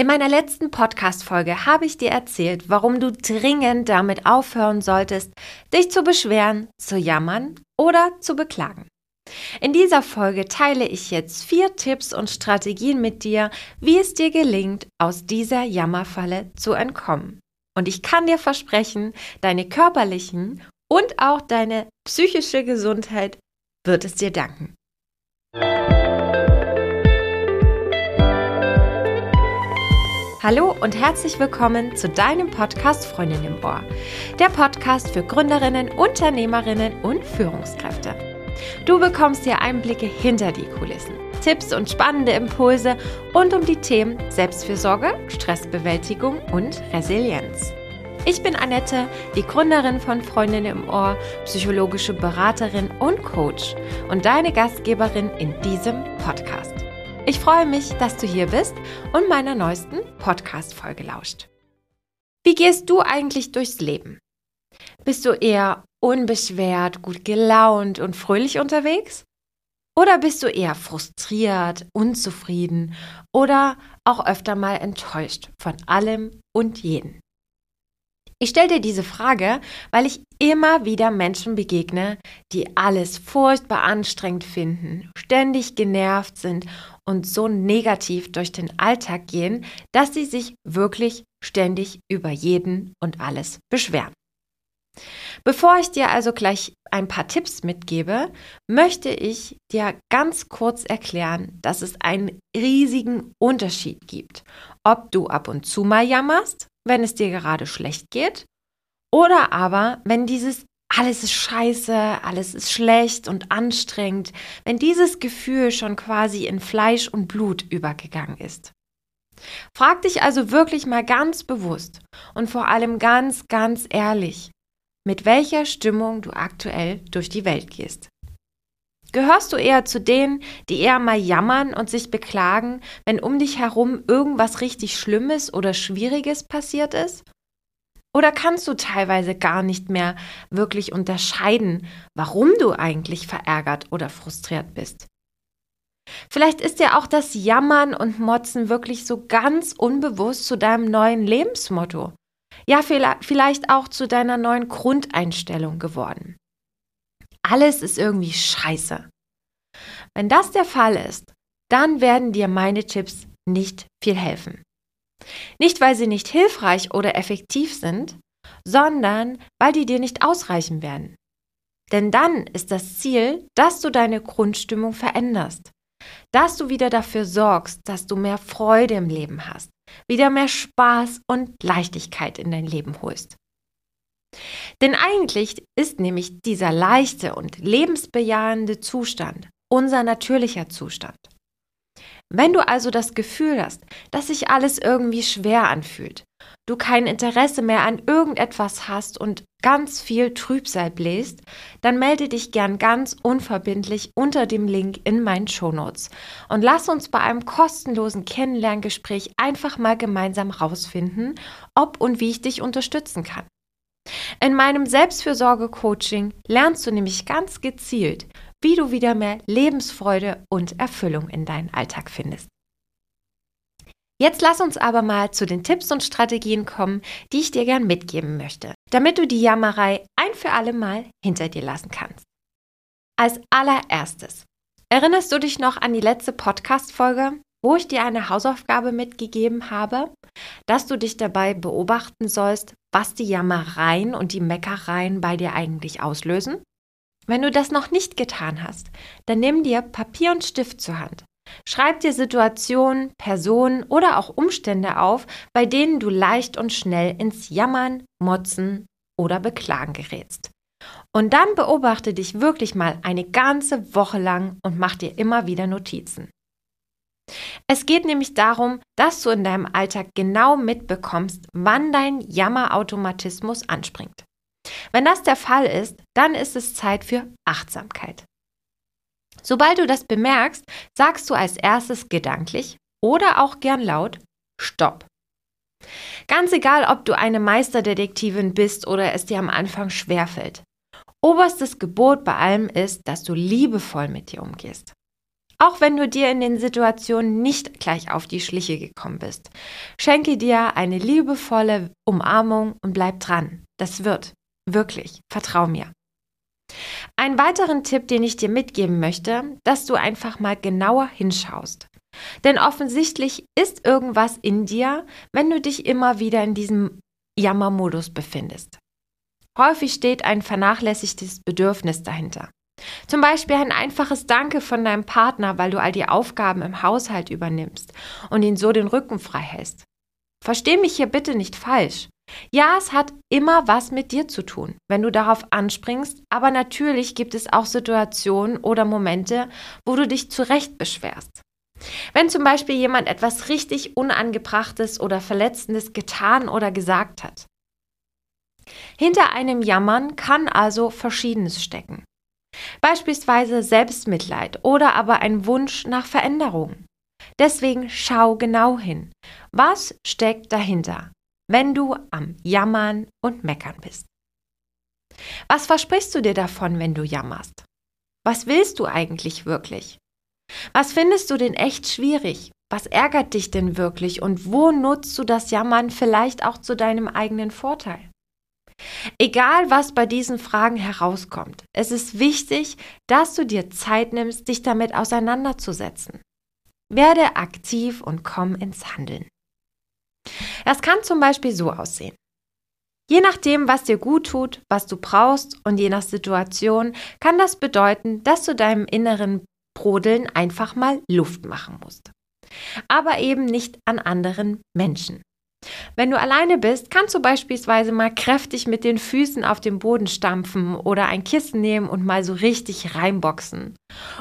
In meiner letzten Podcast-Folge habe ich dir erzählt, warum du dringend damit aufhören solltest, dich zu beschweren, zu jammern oder zu beklagen. In dieser Folge teile ich jetzt vier Tipps und Strategien mit dir, wie es dir gelingt, aus dieser Jammerfalle zu entkommen. Und ich kann dir versprechen, deine körperlichen und auch deine psychische Gesundheit wird es dir danken. Hallo und herzlich willkommen zu deinem Podcast Freundin im Ohr. Der Podcast für Gründerinnen, Unternehmerinnen und Führungskräfte. Du bekommst hier Einblicke hinter die Kulissen, Tipps und spannende Impulse rund um die Themen Selbstfürsorge, Stressbewältigung und Resilienz. Ich bin Annette, die Gründerin von Freundin im Ohr, psychologische Beraterin und Coach und deine Gastgeberin in diesem Podcast. Ich freue mich, dass du hier bist und meiner neuesten Podcast-Folge lauscht. Wie gehst du eigentlich durchs Leben? Bist du eher unbeschwert, gut gelaunt und fröhlich unterwegs? Oder bist du eher frustriert, unzufrieden oder auch öfter mal enttäuscht von allem und jeden? Ich stelle dir diese Frage, weil ich immer wieder Menschen begegne, die alles furchtbar anstrengend finden, ständig genervt sind und so negativ durch den Alltag gehen, dass sie sich wirklich ständig über jeden und alles beschweren. Bevor ich dir also gleich ein paar Tipps mitgebe, möchte ich dir ganz kurz erklären, dass es einen riesigen Unterschied gibt, ob du ab und zu mal jammerst, wenn es dir gerade schlecht geht, oder aber wenn dieses alles ist scheiße, alles ist schlecht und anstrengend, wenn dieses Gefühl schon quasi in Fleisch und Blut übergegangen ist. Frag dich also wirklich mal ganz bewusst und vor allem ganz, ganz ehrlich, mit welcher Stimmung du aktuell durch die Welt gehst. Gehörst du eher zu denen, die eher mal jammern und sich beklagen, wenn um dich herum irgendwas richtig Schlimmes oder Schwieriges passiert ist? Oder kannst du teilweise gar nicht mehr wirklich unterscheiden, warum du eigentlich verärgert oder frustriert bist? Vielleicht ist ja auch das Jammern und Motzen wirklich so ganz unbewusst zu deinem neuen Lebensmotto. Ja, vielleicht auch zu deiner neuen Grundeinstellung geworden. Alles ist irgendwie scheiße. Wenn das der Fall ist, dann werden dir meine Tipps nicht viel helfen. Nicht, weil sie nicht hilfreich oder effektiv sind, sondern weil die dir nicht ausreichen werden. Denn dann ist das Ziel, dass du deine Grundstimmung veränderst, dass du wieder dafür sorgst, dass du mehr Freude im Leben hast, wieder mehr Spaß und Leichtigkeit in dein Leben holst. Denn eigentlich ist nämlich dieser leichte und lebensbejahende Zustand unser natürlicher Zustand. Wenn du also das Gefühl hast, dass sich alles irgendwie schwer anfühlt, du kein Interesse mehr an irgendetwas hast und ganz viel Trübsal bläst, dann melde dich gern ganz unverbindlich unter dem Link in meinen Shownotes und lass uns bei einem kostenlosen Kennenlerngespräch einfach mal gemeinsam rausfinden, ob und wie ich dich unterstützen kann. In meinem Selbstfürsorge-Coaching lernst du nämlich ganz gezielt, wie du wieder mehr Lebensfreude und Erfüllung in deinen Alltag findest. Jetzt lass uns aber mal zu den Tipps und Strategien kommen, die ich dir gern mitgeben möchte, damit du die Jammerei ein für alle Mal hinter dir lassen kannst. Als allererstes, erinnerst du dich noch an die letzte Podcast-Folge, wo ich dir eine Hausaufgabe mitgegeben habe, dass du dich dabei beobachten sollst, was die Jammereien und die Meckereien bei dir eigentlich auslösen? Wenn du das noch nicht getan hast, dann nimm dir Papier und Stift zur Hand. Schreib dir Situationen, Personen oder auch Umstände auf, bei denen du leicht und schnell ins Jammern, Motzen oder Beklagen gerätst. Und dann beobachte dich wirklich mal eine ganze Woche lang und mach dir immer wieder Notizen. Es geht nämlich darum, dass du in deinem Alltag genau mitbekommst, wann dein Jammerautomatismus anspringt. Wenn das der Fall ist, dann ist es Zeit für Achtsamkeit. Sobald du das bemerkst, sagst du als erstes gedanklich oder auch gern laut Stopp. Ganz egal, ob du eine Meisterdetektivin bist oder es dir am Anfang schwerfällt. Oberstes Gebot bei allem ist, dass du liebevoll mit dir umgehst. Auch wenn du dir in den Situationen nicht gleich auf die Schliche gekommen bist. Schenke dir eine liebevolle Umarmung und bleib dran. Das wird. Wirklich. Vertrau mir. Einen weiteren Tipp, den ich dir mitgeben möchte, dass du einfach mal genauer hinschaust. Denn offensichtlich ist irgendwas in dir, wenn du dich immer wieder in diesem Jammermodus befindest. Häufig steht ein vernachlässigtes Bedürfnis dahinter. Zum Beispiel ein einfaches Danke von deinem Partner, weil du all die Aufgaben im Haushalt übernimmst und ihn so den Rücken frei hältst. Versteh mich hier bitte nicht falsch. Ja, es hat immer was mit dir zu tun, wenn du darauf anspringst, aber natürlich gibt es auch Situationen oder Momente, wo du dich zurecht beschwerst. Wenn zum Beispiel jemand etwas richtig Unangebrachtes oder Verletzendes getan oder gesagt hat. Hinter einem Jammern kann also Verschiedenes stecken. Beispielsweise Selbstmitleid oder aber ein Wunsch nach Veränderung. Deswegen schau genau hin. Was steckt dahinter, wenn du am Jammern und Meckern bist? Was versprichst du dir davon, wenn du jammerst? Was willst du eigentlich wirklich? Was findest du denn echt schwierig? Was ärgert dich denn wirklich und wo nutzt du das Jammern vielleicht auch zu deinem eigenen Vorteil? Egal, was bei diesen Fragen herauskommt, es ist wichtig, dass du dir Zeit nimmst, dich damit auseinanderzusetzen. Werde aktiv und komm ins Handeln. Das kann zum Beispiel so aussehen. Je nachdem, was dir gut tut, was du brauchst und je nach Situation, kann das bedeuten, dass du deinem inneren Brodeln einfach mal Luft machen musst. Aber eben nicht an anderen Menschen. Wenn du alleine bist, kannst du beispielsweise mal kräftig mit den Füßen auf den Boden stampfen oder ein Kissen nehmen und mal so richtig reinboxen.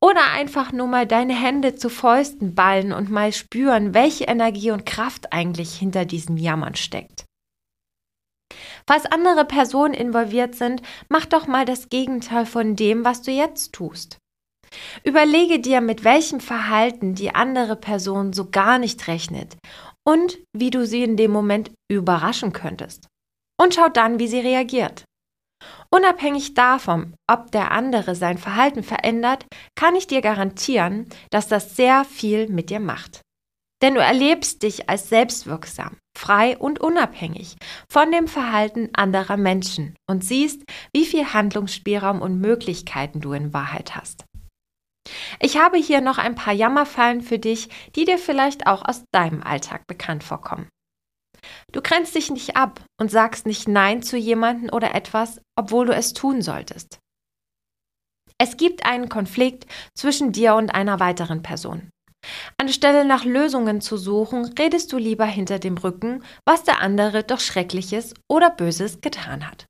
Oder einfach nur mal deine Hände zu Fäusten ballen und mal spüren, welche Energie und Kraft eigentlich hinter diesem Jammern steckt. Falls andere Personen involviert sind, mach doch mal das Gegenteil von dem, was du jetzt tust. Überlege dir, mit welchem Verhalten die andere Person so gar nicht rechnet und wie du sie in dem Moment überraschen könntest. Und schau dann, wie sie reagiert. Unabhängig davon, ob der andere sein Verhalten verändert, kann ich dir garantieren, dass das sehr viel mit dir macht. Denn du erlebst dich als selbstwirksam, frei und unabhängig von dem Verhalten anderer Menschen und siehst, wie viel Handlungsspielraum und Möglichkeiten du in Wahrheit hast. Ich habe hier noch ein paar Jammerfallen für dich, die dir vielleicht auch aus deinem Alltag bekannt vorkommen. Du grenzt dich nicht ab und sagst nicht Nein zu jemandem oder etwas, obwohl du es tun solltest. Es gibt einen Konflikt zwischen dir und einer weiteren Person. Anstelle nach Lösungen zu suchen, redest du lieber hinter dem Rücken, was der andere doch Schreckliches oder Böses getan hat.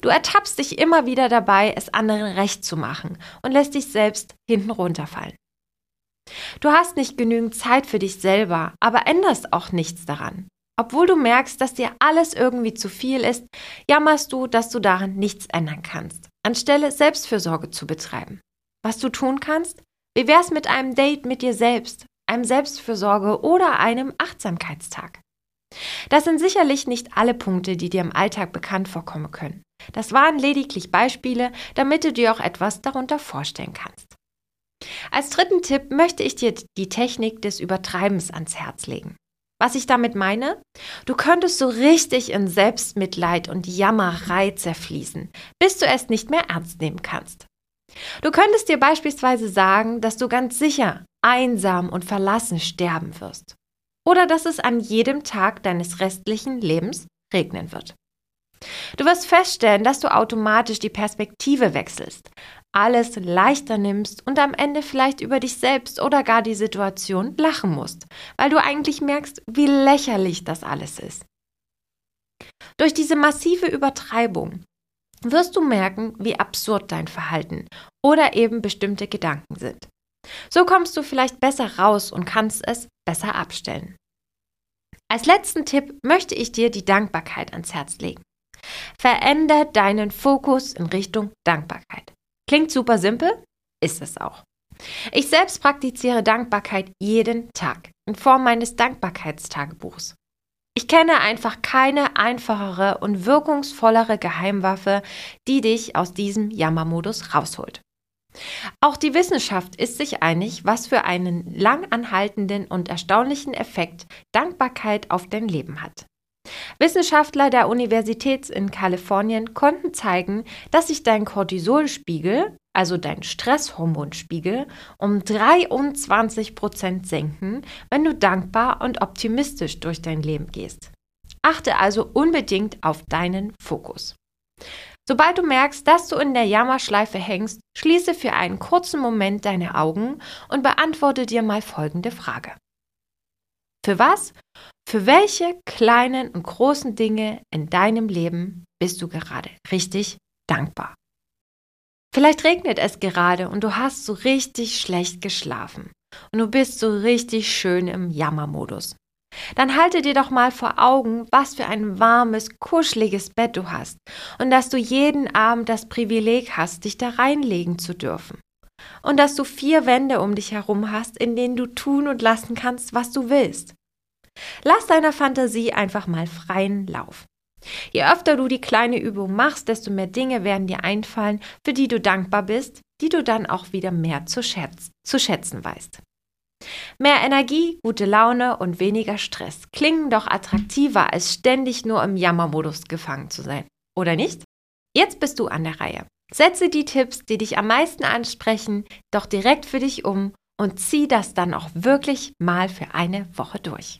Du ertappst dich immer wieder dabei, es anderen recht zu machen und lässt dich selbst hinten runterfallen. Du hast nicht genügend Zeit für dich selber, aber änderst auch nichts daran. Obwohl du merkst, dass dir alles irgendwie zu viel ist, jammerst du, dass du daran nichts ändern kannst, anstelle Selbstfürsorge zu betreiben. Was du tun kannst? Wie wär's mit einem Date mit dir selbst, einem Selbstfürsorge oder einem Achtsamkeitstag? Das sind sicherlich nicht alle Punkte, die dir im Alltag bekannt vorkommen können. Das waren lediglich Beispiele, damit du dir auch etwas darunter vorstellen kannst. Als dritten Tipp möchte ich dir die Technik des Übertreibens ans Herz legen. Was ich damit meine? Du könntest so richtig in Selbstmitleid und Jammerei zerfließen, bis du es nicht mehr ernst nehmen kannst. Du könntest dir beispielsweise sagen, dass du ganz sicher einsam und verlassen sterben wirst oder dass es an jedem Tag deines restlichen Lebens regnen wird. Du wirst feststellen, dass du automatisch die Perspektive wechselst, alles leichter nimmst und am Ende vielleicht über dich selbst oder gar die Situation lachen musst, weil du eigentlich merkst, wie lächerlich das alles ist. Durch diese massive Übertreibung wirst du merken, wie absurd dein Verhalten oder eben bestimmte Gedanken sind. So kommst du vielleicht besser raus und kannst es besser abstellen. Als letzten Tipp möchte ich dir die Dankbarkeit ans Herz legen. Veränder deinen Fokus in Richtung Dankbarkeit. Klingt super simpel, ist es auch. Ich selbst praktiziere Dankbarkeit jeden Tag in Form meines Dankbarkeitstagebuchs. Ich kenne einfach keine einfachere und wirkungsvollere Geheimwaffe, die dich aus diesem Jammermodus rausholt. Auch die Wissenschaft ist sich einig, was für einen lang anhaltenden und erstaunlichen Effekt Dankbarkeit auf dein Leben hat. Wissenschaftler der Universität in Kalifornien konnten zeigen, dass sich dein Cortisolspiegel, also dein Stresshormonspiegel, um 23 Prozent senken, wenn du dankbar und optimistisch durch dein Leben gehst. Achte also unbedingt auf deinen Fokus. Sobald du merkst, dass du in der Jammerschleife hängst, schließe für einen kurzen Moment deine Augen und beantworte dir mal folgende Frage. Für was? Für welche kleinen und großen Dinge in deinem Leben bist du gerade richtig dankbar? Vielleicht regnet es gerade und du hast so richtig schlecht geschlafen und du bist so richtig schön im Jammermodus. Dann halte dir doch mal vor Augen, was für ein warmes, kuscheliges Bett du hast und dass du jeden Abend das Privileg hast, dich da reinlegen zu dürfen. Und dass du vier Wände um dich herum hast, in denen du tun und lassen kannst, was du willst. Lass deiner Fantasie einfach mal freien Lauf. Je öfter du die kleine Übung machst, desto mehr Dinge werden dir einfallen, für die du dankbar bist, die du dann auch wieder mehr zu, schätz zu schätzen weißt. Mehr Energie, gute Laune und weniger Stress klingen doch attraktiver, als ständig nur im Jammermodus gefangen zu sein, oder nicht? Jetzt bist du an der Reihe. Setze die Tipps, die dich am meisten ansprechen, doch direkt für dich um und zieh das dann auch wirklich mal für eine Woche durch.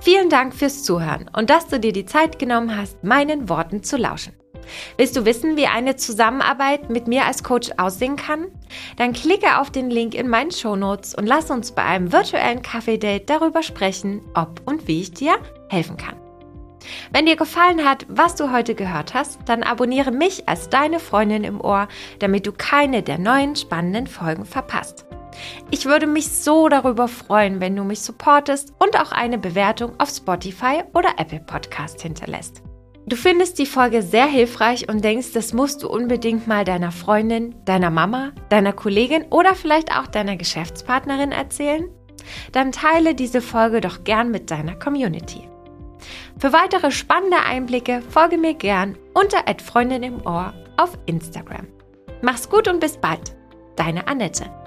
Vielen Dank fürs Zuhören und dass du dir die Zeit genommen hast, meinen Worten zu lauschen. Willst du wissen, wie eine Zusammenarbeit mit mir als Coach aussehen kann? Dann klicke auf den Link in meinen Shownotes und lass uns bei einem virtuellen Kaffee-Date darüber sprechen, ob und wie ich dir helfen kann. Wenn dir gefallen hat, was du heute gehört hast, dann abonniere mich als deine Freundin im Ohr, damit du keine der neuen spannenden Folgen verpasst. Ich würde mich so darüber freuen, wenn du mich supportest und auch eine Bewertung auf Spotify oder Apple Podcast hinterlässt. Du findest die Folge sehr hilfreich und denkst, das musst du unbedingt mal deiner Freundin, deiner Mama, deiner Kollegin oder vielleicht auch deiner Geschäftspartnerin erzählen? Dann teile diese Folge doch gern mit deiner Community. Für weitere spannende Einblicke folge mir gern unter Freundin auf Instagram. Mach's gut und bis bald. Deine Annette.